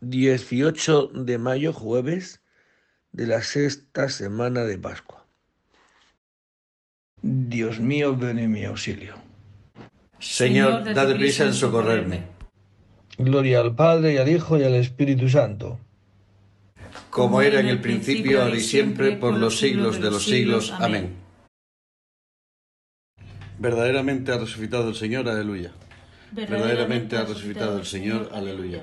18 de mayo, jueves de la sexta semana de Pascua. Dios mío, ven en mi auxilio. Señor, date prisa en socorrerme. Gloria al Padre y al Hijo y al Espíritu Santo. Como era en el principio, ahora y siempre, por los siglos de los siglos. Amén. Verdaderamente ha resucitado el Señor, aleluya. Verdaderamente ha resucitado el Señor, aleluya.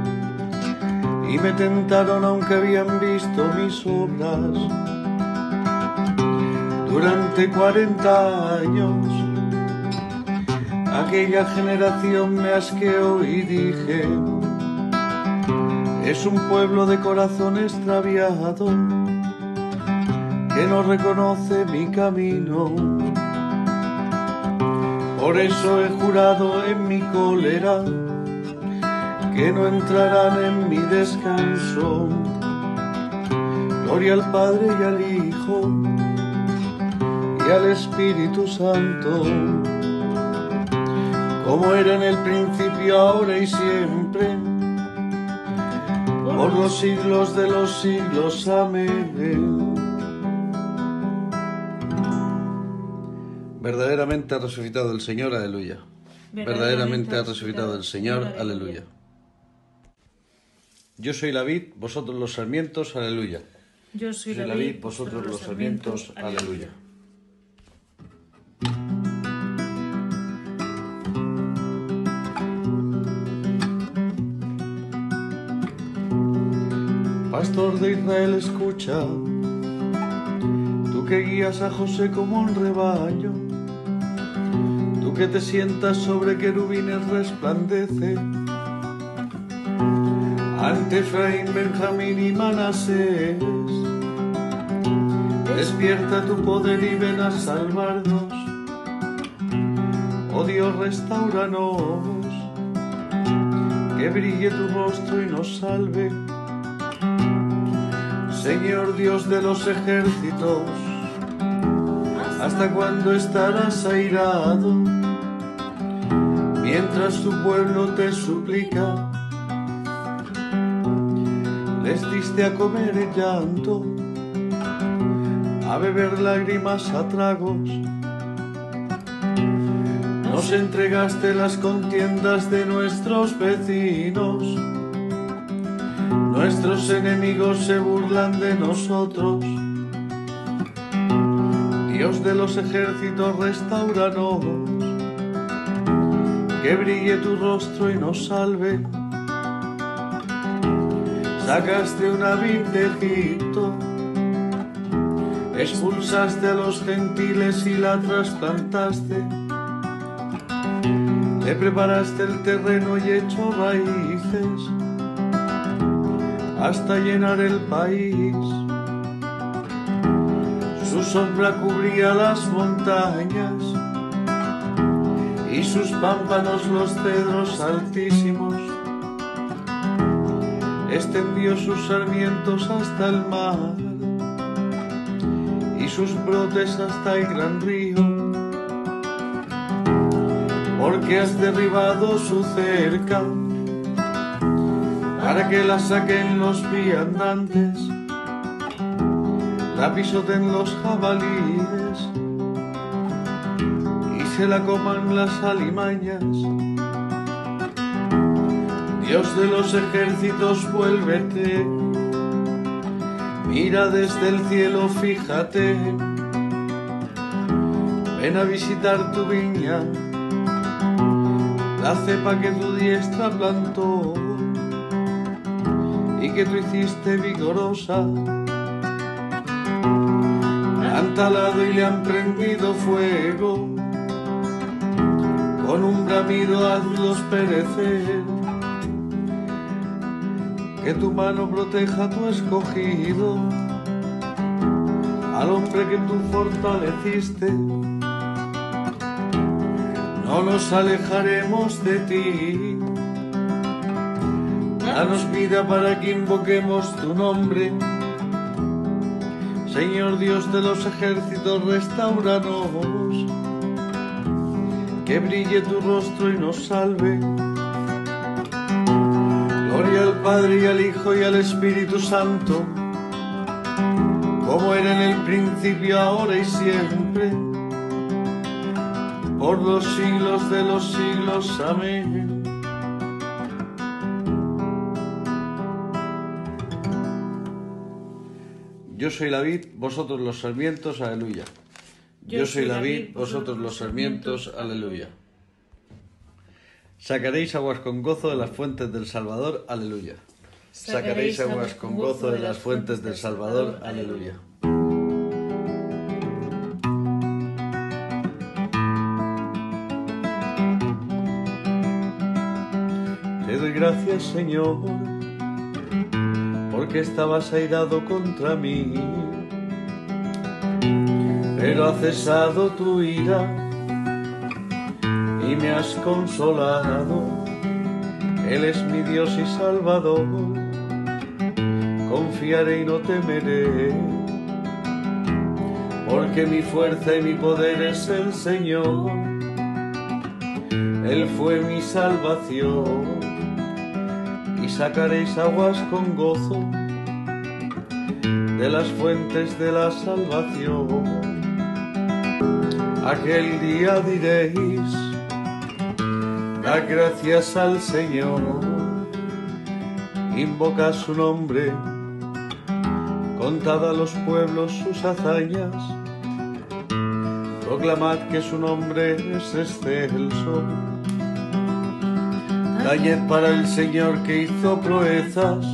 y me tentaron aunque habían visto mis obras. Durante cuarenta años aquella generación me asqueó y dije, es un pueblo de corazón extraviado que no reconoce mi camino. Por eso he jurado en mi cólera que no entrarán en mi descanso. Gloria al Padre y al Hijo y al Espíritu Santo como era en el principio, ahora y siempre, por los siglos de los siglos. Amén. Verdaderamente ha resucitado el Señor, aleluya. Verdaderamente ha resucitado el Señor, aleluya. Yo soy la vid, vosotros los sarmientos, aleluya. Yo soy la vid, vosotros los sarmientos, aleluya. Pastor de Israel, escucha, tú que guías a José como un rebaño, tú que te sientas sobre querubines resplandece, ante Efraín, Benjamín y Manasés, despierta tu poder y ven a salvarnos, oh Dios, restauranos, que brille tu rostro y nos salve Señor Dios de los ejércitos, ¿hasta cuándo estarás airado? Mientras tu pueblo te suplica, les a comer llanto, a beber lágrimas a tragos. Nos entregaste las contiendas de nuestros vecinos Nuestros enemigos se burlan de nosotros. Dios de los ejércitos, restauranos. Que brille tu rostro y nos salve. Sacaste una vid de Egipto. Expulsaste a los gentiles y la trasplantaste. Le preparaste el terreno y echó raíces hasta llenar el país. Su sombra cubría las montañas y sus pámpanos los cedros altísimos. Extendió sus sarmientos hasta el mar y sus brotes hasta el gran río. Porque has derribado su cerca para que la saquen los viandantes, la pisoten los jabalíes y se la coman las alimañas. Dios de los ejércitos, vuélvete, mira desde el cielo, fíjate, ven a visitar tu viña, la cepa que tu diestra plantó y que tú hiciste vigorosa. Han talado y le han prendido fuego, con un bramido hazlos perecer. Que tu mano proteja a tu escogido, al hombre que tú fortaleciste. No nos alejaremos de ti Danos vida para que invoquemos tu nombre. Señor Dios de los ejércitos, restauranos. Que brille tu rostro y nos salve. Al Padre y al Hijo y al Espíritu Santo, como era en el principio, ahora y siempre, por los siglos de los siglos. Amén. Yo soy la vid, vosotros los sarmientos, aleluya. Yo soy la vid, vosotros los sarmientos, aleluya. Sacaréis aguas con gozo de las fuentes del Salvador, aleluya. Sacaréis aguas con gozo de las fuentes del Salvador, aleluya. Te doy gracias, Señor porque estabas airado contra mí. Pero ha cesado tu ira y me has consolado. Él es mi Dios y Salvador, confiaré y no temeré, porque mi fuerza y mi poder es el Señor. Él fue mi salvación sacaréis aguas con gozo de las fuentes de la salvación. Aquel día diréis, da gracias al Señor, invoca su nombre, contad a los pueblos sus hazañas, proclamad que su nombre es excelso. Ayer para el Señor que hizo proezas,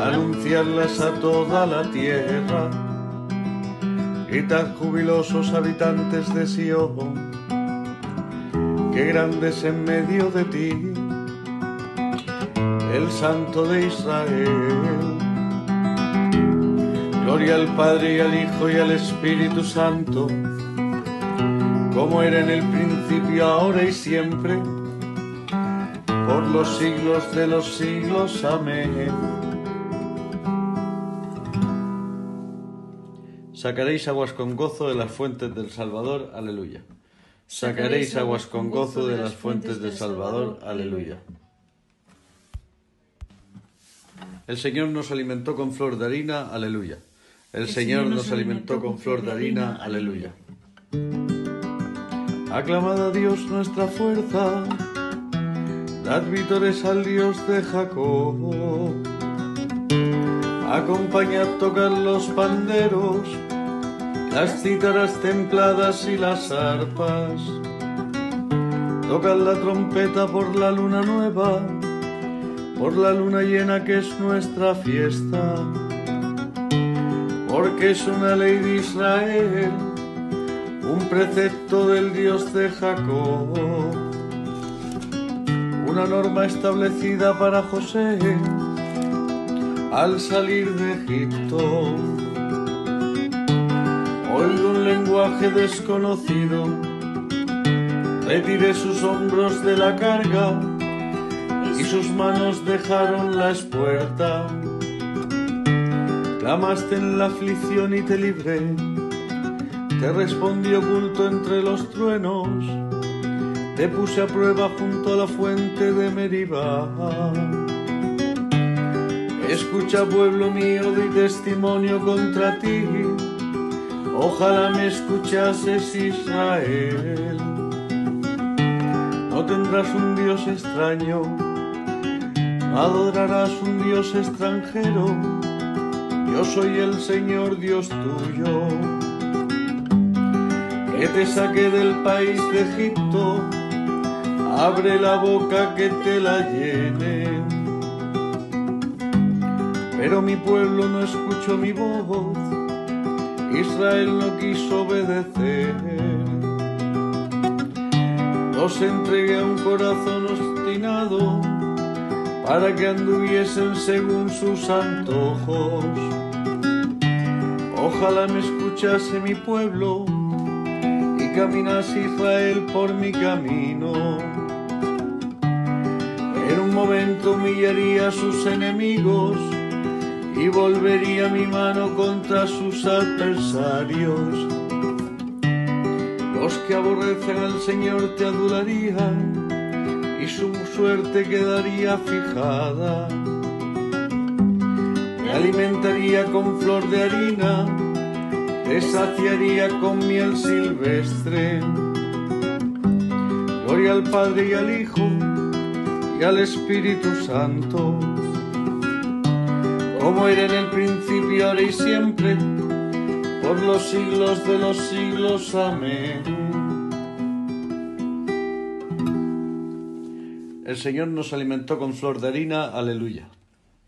anunciarlas a toda la tierra. Gritad jubilosos habitantes de Sion, que grandes en medio de ti, el Santo de Israel. Gloria al Padre y al Hijo y al Espíritu Santo, como era en el principio, ahora y siempre por los siglos de los siglos. Amén. Sacaréis aguas con gozo de las fuentes del Salvador. Aleluya. Sacaréis aguas con gozo de las fuentes del Salvador. Aleluya. El Señor nos alimentó con flor de harina. Aleluya. El Señor nos alimentó con flor de harina. Aleluya. Aclamad a Dios nuestra fuerza Dad vítores al Dios de Jacob. Acompañad tocar los panderos, las cítaras templadas y las arpas. Tocad la trompeta por la luna nueva, por la luna llena que es nuestra fiesta. Porque es una ley de Israel, un precepto del Dios de Jacob una norma establecida para José al salir de Egipto. Oigo un lenguaje desconocido, retiré sus hombros de la carga y sus manos dejaron la espuerta. Clamaste en la aflicción y te libré, te respondí oculto entre los truenos, te puse a prueba junto a la fuente de Meribá. Escucha pueblo mío, di testimonio contra ti, ojalá me escuchases Israel. No tendrás un Dios extraño, adorarás un Dios extranjero, yo soy el Señor Dios tuyo, que te saqué del país de Egipto, abre la boca que te la llene. Pero mi pueblo no escuchó mi voz, Israel no quiso obedecer. Los entregué a un corazón obstinado para que anduviesen según sus antojos. Ojalá me escuchase mi pueblo y caminase Israel por mi camino. En un momento humillaría a sus enemigos y volvería mi mano contra sus adversarios. Los que aborrecen al Señor te adularían y su suerte quedaría fijada. Te alimentaría con flor de harina, te saciaría con miel silvestre. Gloria al Padre y al Hijo y al Espíritu Santo como era en el principio, ahora y siempre, por los siglos de los siglos. Amén. El Señor nos alimentó con flor de harina, aleluya.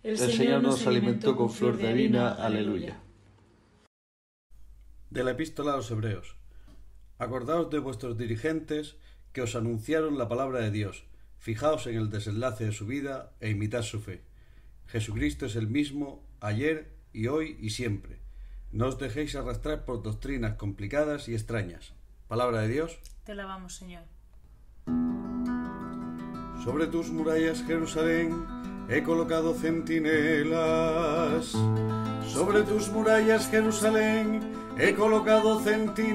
El, Señor nos alimentó con flor de harina, aleluya. De la epístola a los Hebreos. Acordaos de vuestros dirigentes que os anunciaron la palabra de Dios. Fijaos en el desenlace de su vida e imitad su fe. Jesucristo es el mismo ayer y hoy y siempre. No os dejéis arrastrar por doctrinas complicadas y extrañas. Palabra de Dios. Te alabamos, Señor. Sobre tus murallas, Jerusalén, he colocado centinelas. Sobre tus murallas, Jerusalén, he colocado centinelas.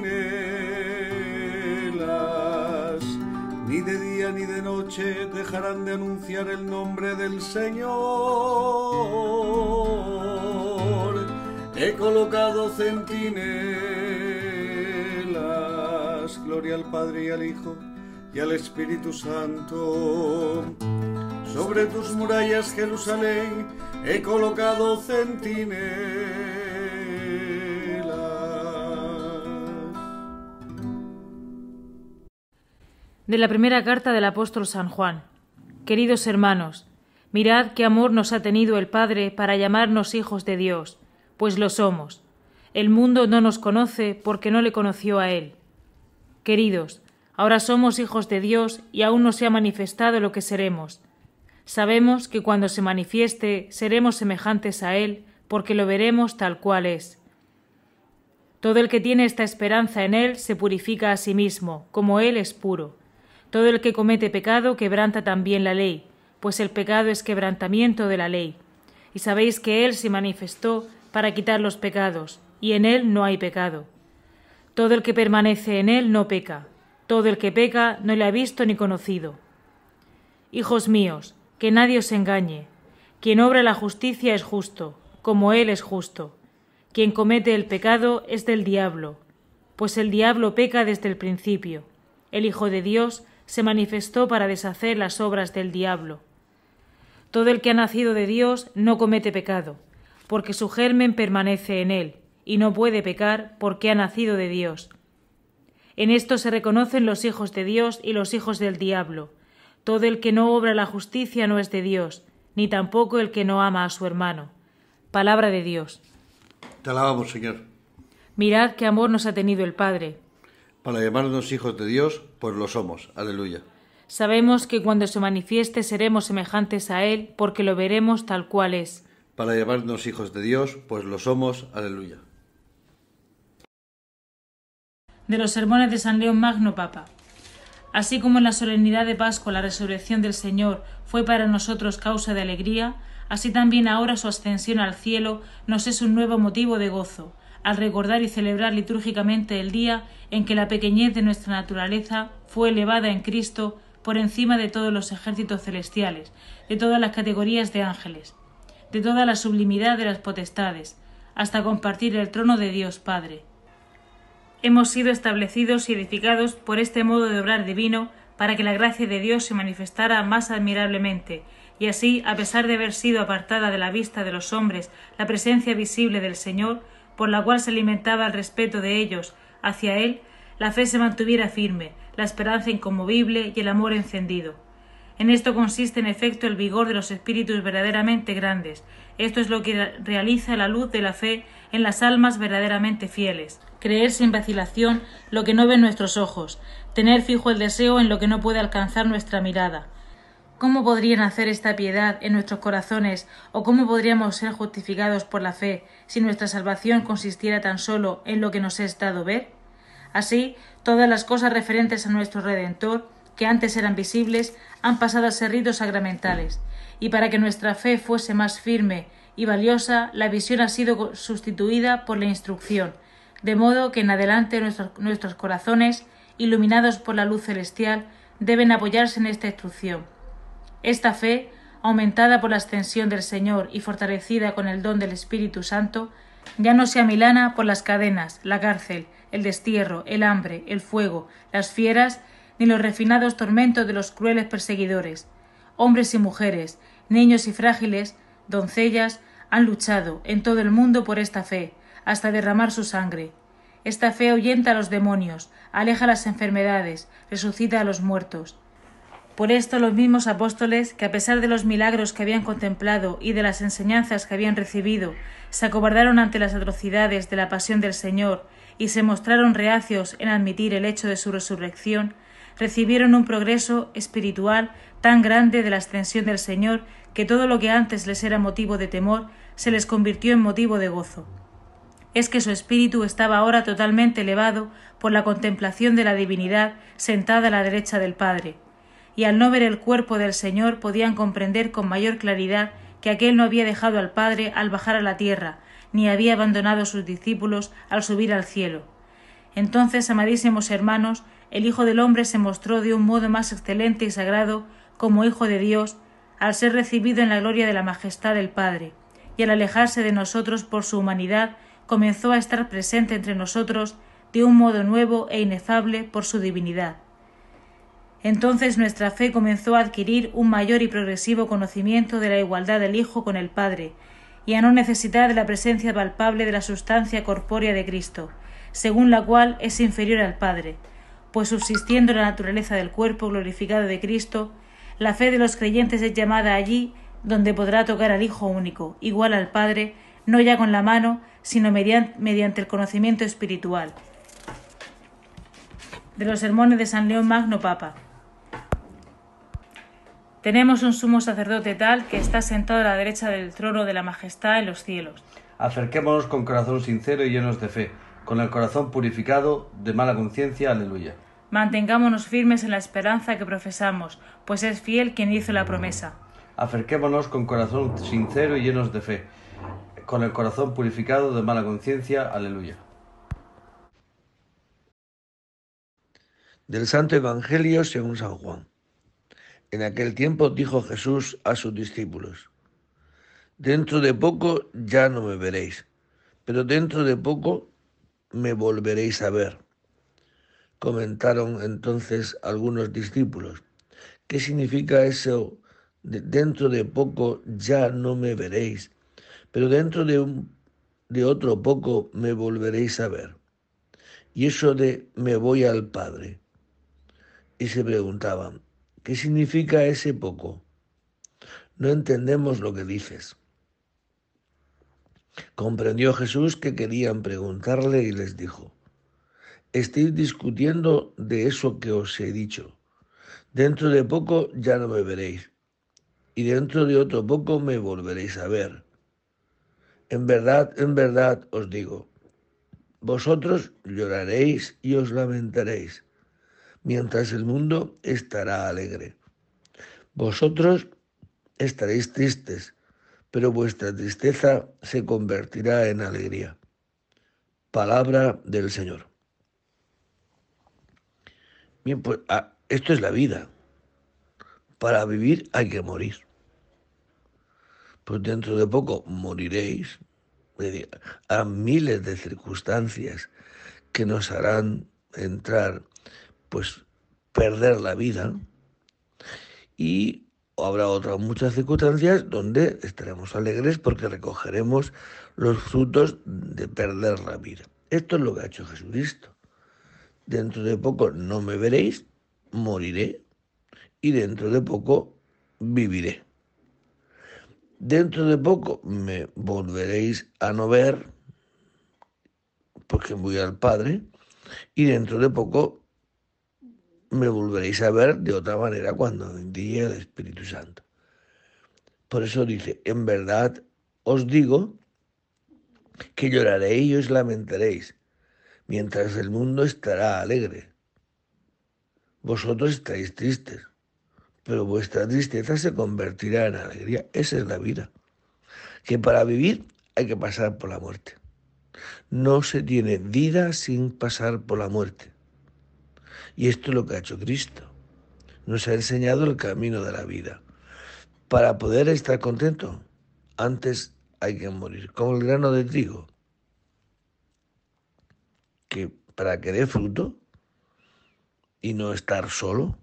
Ni de día ni de noche dejarán de anunciar el nombre del Señor. He colocado centinelas. Gloria al Padre y al Hijo y al Espíritu Santo. Sobre tus murallas, Jerusalén, he colocado centinelas. De la primera carta del apóstol San Juan. Queridos hermanos, mirad qué amor nos ha tenido el Padre para llamarnos hijos de Dios, pues lo somos. El mundo no nos conoce porque no le conoció a Él. Queridos, ahora somos hijos de Dios y aún no se ha manifestado lo que seremos. Sabemos que cuando se manifieste seremos semejantes a Él, porque lo veremos tal cual es. Todo el que tiene esta esperanza en Él se purifica a sí mismo, como Él es puro. Todo el que comete pecado quebranta también la ley, pues el pecado es quebrantamiento de la ley. Y sabéis que Él se manifestó para quitar los pecados, y en Él no hay pecado. Todo el que permanece en Él no peca, todo el que peca no le ha visto ni conocido. Hijos míos, que nadie os engañe. Quien obra la justicia es justo, como Él es justo. Quien comete el pecado es del diablo, pues el diablo peca desde el principio. El Hijo de Dios se manifestó para deshacer las obras del diablo. Todo el que ha nacido de Dios no comete pecado, porque su germen permanece en él, y no puede pecar porque ha nacido de Dios. En esto se reconocen los hijos de Dios y los hijos del diablo. Todo el que no obra la justicia no es de Dios, ni tampoco el que no ama a su hermano. Palabra de Dios. Te alabamos, Señor. Mirad qué amor nos ha tenido el Padre. Para llamarnos hijos de Dios, pues lo somos. Aleluya. Sabemos que cuando se manifieste seremos semejantes a Él, porque lo veremos tal cual es. Para llamarnos hijos de Dios, pues lo somos. Aleluya. De los sermones de San León Magno Papa. Así como en la solemnidad de Pascua la resurrección del Señor fue para nosotros causa de alegría, así también ahora su ascensión al cielo nos es un nuevo motivo de gozo, al recordar y celebrar litúrgicamente el día en que la pequeñez de nuestra naturaleza fue elevada en Cristo por encima de todos los ejércitos celestiales, de todas las categorías de ángeles, de toda la sublimidad de las potestades, hasta compartir el trono de Dios Padre. Hemos sido establecidos y edificados por este modo de obrar divino para que la gracia de Dios se manifestara más admirablemente, y así, a pesar de haber sido apartada de la vista de los hombres la presencia visible del Señor, por la cual se alimentaba el respeto de ellos hacia Él, la fe se mantuviera firme, la esperanza inconmovible y el amor encendido. En esto consiste en efecto el vigor de los espíritus verdaderamente grandes. Esto es lo que realiza la luz de la fe en las almas verdaderamente fieles. Creer sin vacilación lo que no ven nuestros ojos, tener fijo el deseo en lo que no puede alcanzar nuestra mirada. ¿Cómo podrían hacer esta piedad en nuestros corazones o cómo podríamos ser justificados por la fe si nuestra salvación consistiera tan solo en lo que nos es dado ver? Así, todas las cosas referentes a nuestro Redentor, que antes eran visibles, han pasado a ser ritos sacramentales, y para que nuestra fe fuese más firme y valiosa, la visión ha sido sustituida por la instrucción, de modo que en adelante nuestros, nuestros corazones, iluminados por la luz celestial, deben apoyarse en esta instrucción. Esta fe, aumentada por la ascensión del Señor y fortalecida con el don del Espíritu Santo, ya no se amilana por las cadenas, la cárcel, el destierro, el hambre, el fuego, las fieras, ni los refinados tormentos de los crueles perseguidores. Hombres y mujeres, niños y frágiles, doncellas, han luchado en todo el mundo por esta fe, hasta derramar su sangre. Esta fe ahuyenta a los demonios, aleja las enfermedades, resucita a los muertos. Por esto los mismos apóstoles, que a pesar de los milagros que habían contemplado y de las enseñanzas que habían recibido, se acobardaron ante las atrocidades de la pasión del Señor y se mostraron reacios en admitir el hecho de su resurrección, recibieron un progreso espiritual tan grande de la ascensión del Señor que todo lo que antes les era motivo de temor se les convirtió en motivo de gozo. Es que su espíritu estaba ahora totalmente elevado por la contemplación de la divinidad sentada a la derecha del Padre, y al no ver el cuerpo del Señor podían comprender con mayor claridad que aquél no había dejado al Padre al bajar a la tierra, ni había abandonado a sus discípulos al subir al cielo. Entonces, amadísimos hermanos, el Hijo del hombre se mostró de un modo más excelente y sagrado como Hijo de Dios, al ser recibido en la gloria de la majestad del Padre, y al alejarse de nosotros por su humanidad, comenzó a estar presente entre nosotros de un modo nuevo e inefable por su divinidad. Entonces nuestra fe comenzó a adquirir un mayor y progresivo conocimiento de la igualdad del Hijo con el Padre, y a no necesitar de la presencia palpable de la sustancia corpórea de Cristo, según la cual es inferior al Padre, pues subsistiendo la naturaleza del cuerpo glorificado de Cristo, la fe de los creyentes es llamada allí donde podrá tocar al Hijo único, igual al Padre, no ya con la mano, sino mediante el conocimiento espiritual. De los sermones de San León Magno Papa. Tenemos un sumo sacerdote tal que está sentado a la derecha del trono de la majestad en los cielos. Acerquémonos con corazón sincero y llenos de fe, con el corazón purificado de mala conciencia. Aleluya. Mantengámonos firmes en la esperanza que profesamos, pues es fiel quien hizo la promesa. Acerquémonos con corazón sincero y llenos de fe, con el corazón purificado de mala conciencia. Aleluya. Del Santo Evangelio según San Juan. En aquel tiempo dijo Jesús a sus discípulos, Dentro de poco ya no me veréis, pero dentro de poco me volveréis a ver. Comentaron entonces algunos discípulos, ¿qué significa eso? De dentro de poco ya no me veréis, pero dentro de, un, de otro poco me volveréis a ver. Y eso de me voy al Padre. Y se preguntaban, ¿Qué significa ese poco? No entendemos lo que dices. Comprendió Jesús que querían preguntarle y les dijo, estáis discutiendo de eso que os he dicho. Dentro de poco ya no me veréis, y dentro de otro poco me volveréis a ver. En verdad, en verdad os digo, vosotros lloraréis y os lamentaréis mientras el mundo estará alegre. Vosotros estaréis tristes, pero vuestra tristeza se convertirá en alegría. Palabra del Señor. Bien, pues ah, esto es la vida. Para vivir hay que morir. Pues dentro de poco moriréis. A miles de circunstancias que nos harán entrar, pues perder la vida. Y habrá otras muchas circunstancias donde estaremos alegres porque recogeremos los frutos de perder la vida. Esto es lo que ha hecho Jesucristo. Dentro de poco no me veréis, moriré y dentro de poco viviré. Dentro de poco me volveréis a no ver porque voy al Padre y dentro de poco me volveréis a ver de otra manera cuando envíe el Espíritu Santo. Por eso dice, en verdad os digo que lloraréis y os lamentaréis, mientras el mundo estará alegre. Vosotros estaréis tristes, pero vuestra tristeza se convertirá en alegría. Esa es la vida. Que para vivir hay que pasar por la muerte. No se tiene vida sin pasar por la muerte. Y esto es lo que ha hecho Cristo. Nos ha enseñado el camino de la vida. Para poder estar contento, antes hay que morir, como el grano de trigo, que para que dé fruto y no estar solo,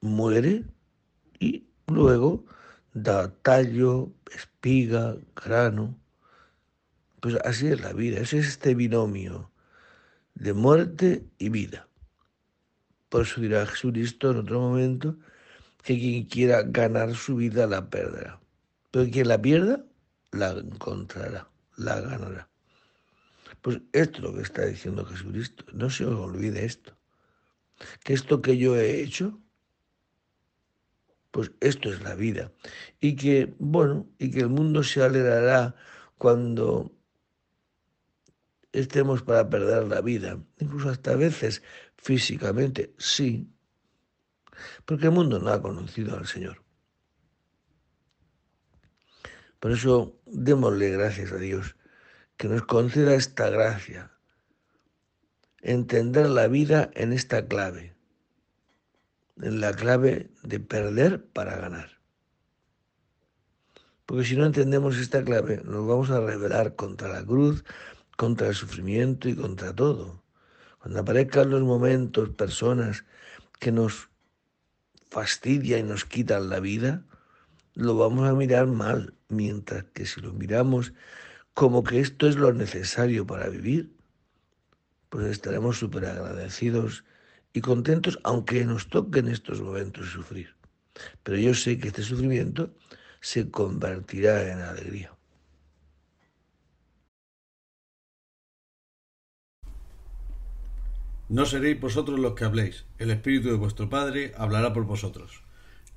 muere y luego da tallo, espiga, grano. Pues así es la vida, ese es este binomio de muerte y vida. Por eso dirá Jesucristo en otro momento que quien quiera ganar su vida la perderá. Pero quien la pierda, la encontrará, la ganará. Pues esto es lo que está diciendo Jesucristo. No se os olvide esto. Que esto que yo he hecho, pues esto es la vida. Y que, bueno, y que el mundo se alegrará cuando estemos para perder la vida, incluso hasta a veces físicamente, sí, porque el mundo no ha conocido al Señor. Por eso démosle gracias a Dios que nos conceda esta gracia, entender la vida en esta clave, en la clave de perder para ganar. Porque si no entendemos esta clave, nos vamos a rebelar contra la cruz, contra el sufrimiento y contra todo. Cuando aparezcan los momentos, personas que nos fastidian y nos quitan la vida, lo vamos a mirar mal, mientras que si lo miramos como que esto es lo necesario para vivir, pues estaremos súper agradecidos y contentos, aunque nos toque en estos momentos sufrir. Pero yo sé que este sufrimiento se convertirá en alegría. No seréis vosotros los que habléis, el Espíritu de vuestro Padre hablará por vosotros.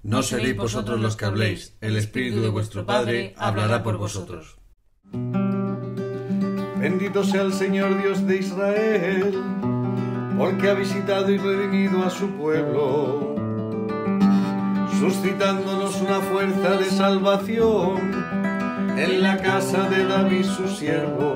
No seréis vosotros los que habléis, el Espíritu de vuestro Padre hablará por vosotros. Bendito sea el Señor Dios de Israel, porque ha visitado y redimido a su pueblo, suscitándonos una fuerza de salvación en la casa de David su siervo,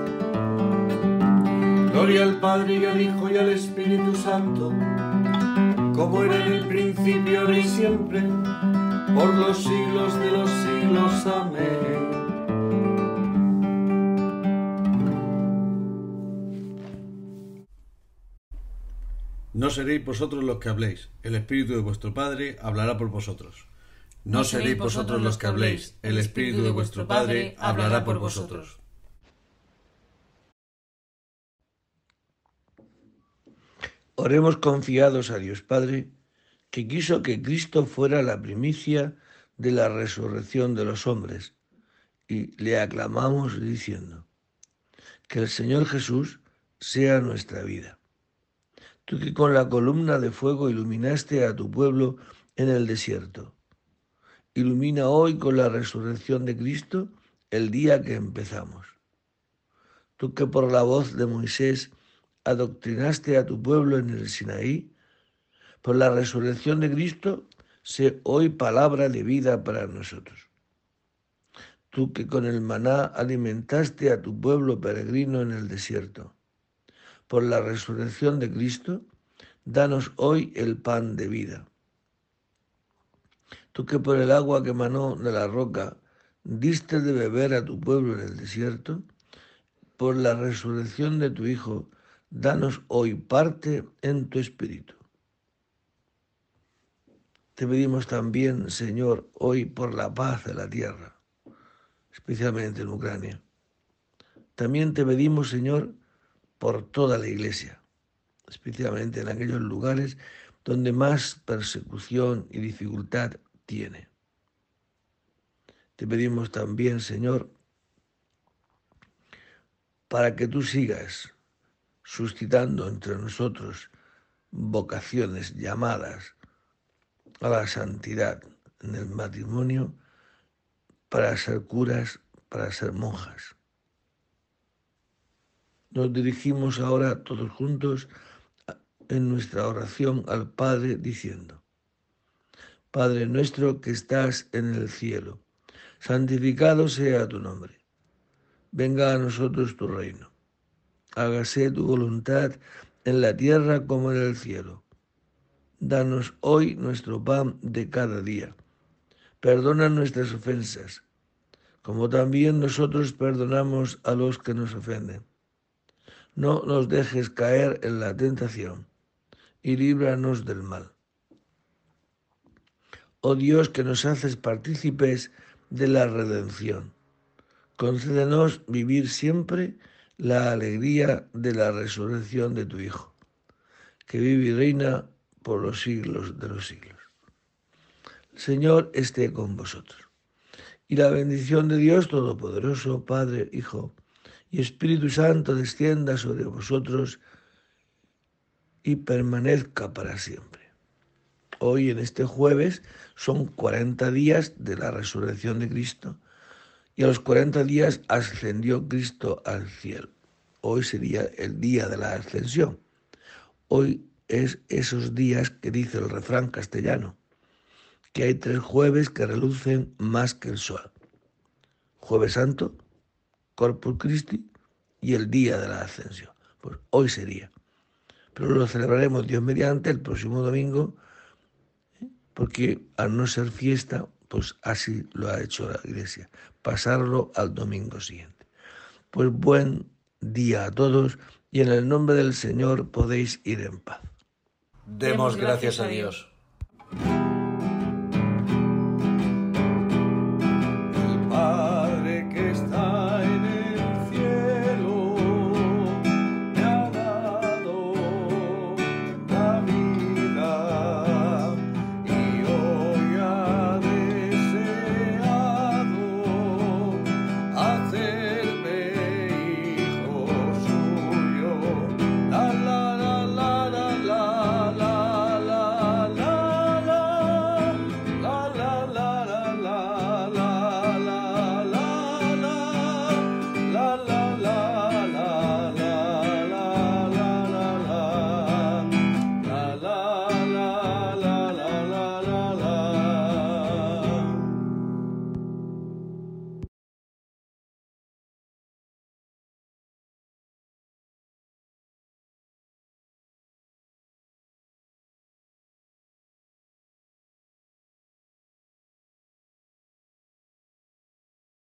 Gloria al Padre y al Hijo y al Espíritu Santo, como era en el principio, ahora y siempre, por los siglos de los siglos. Amén. No seréis vosotros los que habléis, el Espíritu de vuestro Padre hablará por vosotros. No seréis vosotros los que habléis, el Espíritu de vuestro Padre hablará por vosotros. Oremos confiados a Dios Padre, que quiso que Cristo fuera la primicia de la resurrección de los hombres, y le aclamamos diciendo, que el Señor Jesús sea nuestra vida. Tú que con la columna de fuego iluminaste a tu pueblo en el desierto, ilumina hoy con la resurrección de Cristo el día que empezamos. Tú que por la voz de Moisés adoctrinaste a tu pueblo en el Sinaí, por la resurrección de Cristo, sé hoy palabra de vida para nosotros. Tú que con el maná alimentaste a tu pueblo peregrino en el desierto, por la resurrección de Cristo, danos hoy el pan de vida. Tú que por el agua que manó de la roca diste de beber a tu pueblo en el desierto, por la resurrección de tu Hijo, danos hoy parte en tu espíritu. Te pedimos también, Señor, hoy por la paz de la tierra, especialmente en Ucrania. También te pedimos, Señor, por toda la iglesia, especialmente en aquellos lugares donde más persecución y dificultad tiene. Te pedimos también, Señor, para que tú sigas suscitando entre nosotros vocaciones llamadas a la santidad en el matrimonio para ser curas, para ser monjas. Nos dirigimos ahora todos juntos en nuestra oración al Padre diciendo, Padre nuestro que estás en el cielo, santificado sea tu nombre. Venga a nosotros tu reino. Hágase tu voluntad en la tierra como en el cielo. Danos hoy nuestro pan de cada día. Perdona nuestras ofensas, como también nosotros perdonamos a los que nos ofenden. No nos dejes caer en la tentación y líbranos del mal. Oh Dios que nos haces partícipes de la redención, concédenos vivir siempre la alegría de la resurrección de tu Hijo, que vive y reina por los siglos de los siglos. El Señor esté con vosotros. Y la bendición de Dios Todopoderoso, Padre, Hijo y Espíritu Santo descienda sobre vosotros y permanezca para siempre hoy en este jueves son 40 días de la resurrección de Cristo y a los 40 días ascendió Cristo al cielo. Hoy sería el día de la ascensión. Hoy es esos días que dice el refrán castellano, que hay tres jueves que relucen más que el sol. Jueves Santo, Corpus Christi y el día de la ascensión. Pues hoy sería. Pero lo celebraremos Dios mediante el próximo domingo porque al no ser fiesta, pues así lo ha hecho la iglesia, pasarlo al domingo siguiente. Pues buen día a todos y en el nombre del Señor podéis ir en paz. Demos gracias a Dios.